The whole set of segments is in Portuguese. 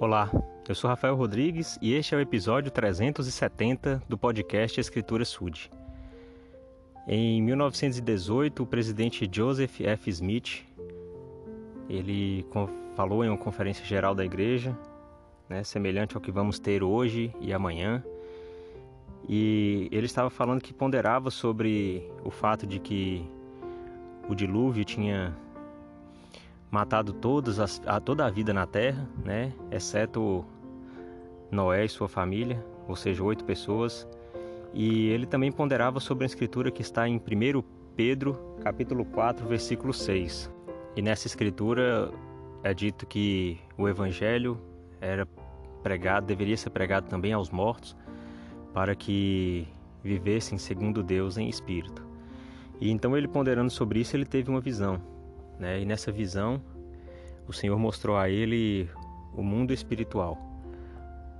Olá, eu sou Rafael Rodrigues e este é o episódio 370 do podcast Escritura Sud. Em 1918, o presidente Joseph F. Smith ele falou em uma conferência geral da igreja, né, semelhante ao que vamos ter hoje e amanhã, e ele estava falando que ponderava sobre o fato de que o dilúvio tinha matado todas as, a, toda a vida na terra, né? exceto Noé e sua família, ou seja, oito pessoas. E ele também ponderava sobre a escritura que está em 1 Pedro, capítulo 4, versículo 6. E nessa escritura é dito que o evangelho era pregado, deveria ser pregado também aos mortos, para que vivessem segundo Deus em espírito. E então ele ponderando sobre isso, ele teve uma visão, né? E nessa visão, o Senhor mostrou a ele o mundo espiritual,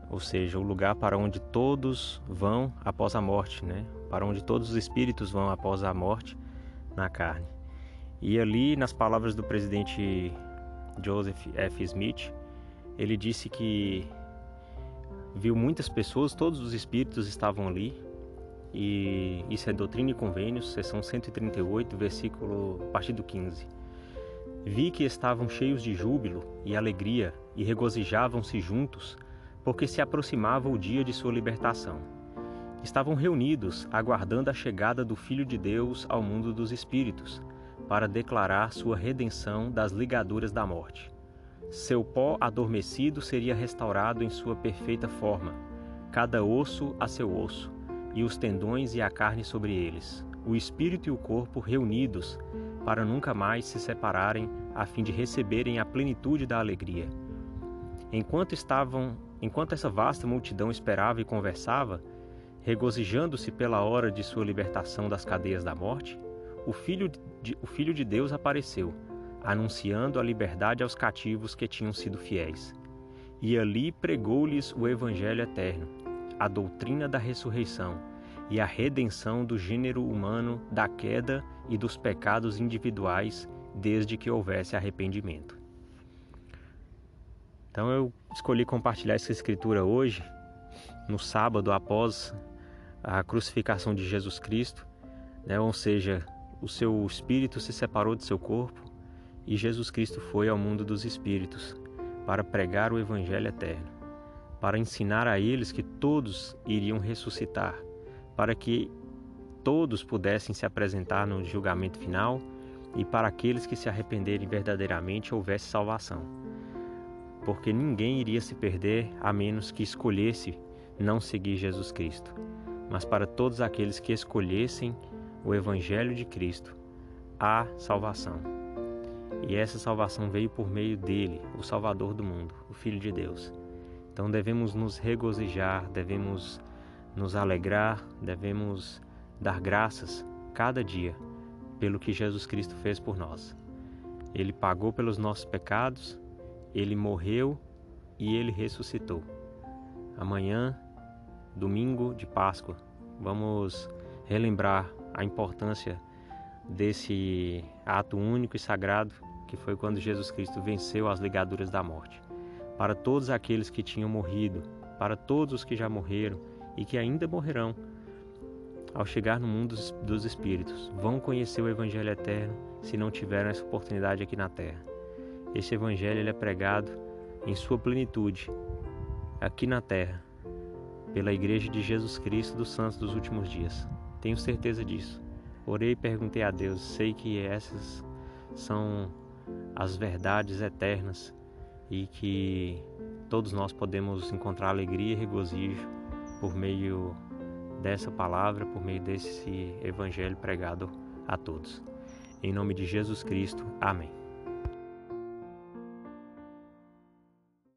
ou seja, o lugar para onde todos vão após a morte, né? Para onde todos os espíritos vão após a morte na carne. E ali, nas palavras do presidente Joseph F. Smith, ele disse que viu muitas pessoas, todos os espíritos estavam ali, e isso é Doutrina e Convênios, seção 138, versículo a partir do 15. Vi que estavam cheios de júbilo e alegria e regozijavam-se juntos, porque se aproximava o dia de sua libertação. Estavam reunidos, aguardando a chegada do Filho de Deus ao mundo dos espíritos, para declarar sua redenção das ligaduras da morte. Seu pó adormecido seria restaurado em sua perfeita forma, cada osso a seu osso, e os tendões e a carne sobre eles, o espírito e o corpo reunidos para nunca mais se separarem a fim de receberem a plenitude da alegria. Enquanto estavam, enquanto essa vasta multidão esperava e conversava, regozijando-se pela hora de sua libertação das cadeias da morte, o filho de, o filho de Deus apareceu, anunciando a liberdade aos cativos que tinham sido fiéis. E ali pregou-lhes o evangelho eterno, a doutrina da ressurreição e a redenção do gênero humano da queda e dos pecados individuais, desde que houvesse arrependimento. Então eu escolhi compartilhar essa escritura hoje, no sábado após a crucificação de Jesus Cristo, né? ou seja, o seu espírito se separou de seu corpo e Jesus Cristo foi ao mundo dos espíritos para pregar o evangelho eterno, para ensinar a eles que todos iriam ressuscitar para que todos pudessem se apresentar no julgamento final e para aqueles que se arrependerem verdadeiramente houvesse salvação. Porque ninguém iria se perder a menos que escolhesse não seguir Jesus Cristo. Mas para todos aqueles que escolhessem o Evangelho de Cristo, há salvação. E essa salvação veio por meio dele, o Salvador do mundo, o Filho de Deus. Então devemos nos regozijar, devemos nos alegrar, devemos dar graças cada dia pelo que Jesus Cristo fez por nós. Ele pagou pelos nossos pecados, ele morreu e ele ressuscitou. Amanhã, domingo de Páscoa, vamos relembrar a importância desse ato único e sagrado que foi quando Jesus Cristo venceu as ligaduras da morte. Para todos aqueles que tinham morrido, para todos os que já morreram, e que ainda morrerão ao chegar no mundo dos espíritos. Vão conhecer o Evangelho eterno se não tiveram essa oportunidade aqui na terra. Esse Evangelho é pregado em sua plenitude aqui na terra pela Igreja de Jesus Cristo dos Santos dos últimos dias. Tenho certeza disso. Orei e perguntei a Deus. Sei que essas são as verdades eternas e que todos nós podemos encontrar alegria e regozijo por meio dessa palavra, por meio desse evangelho pregado a todos. Em nome de Jesus Cristo. Amém.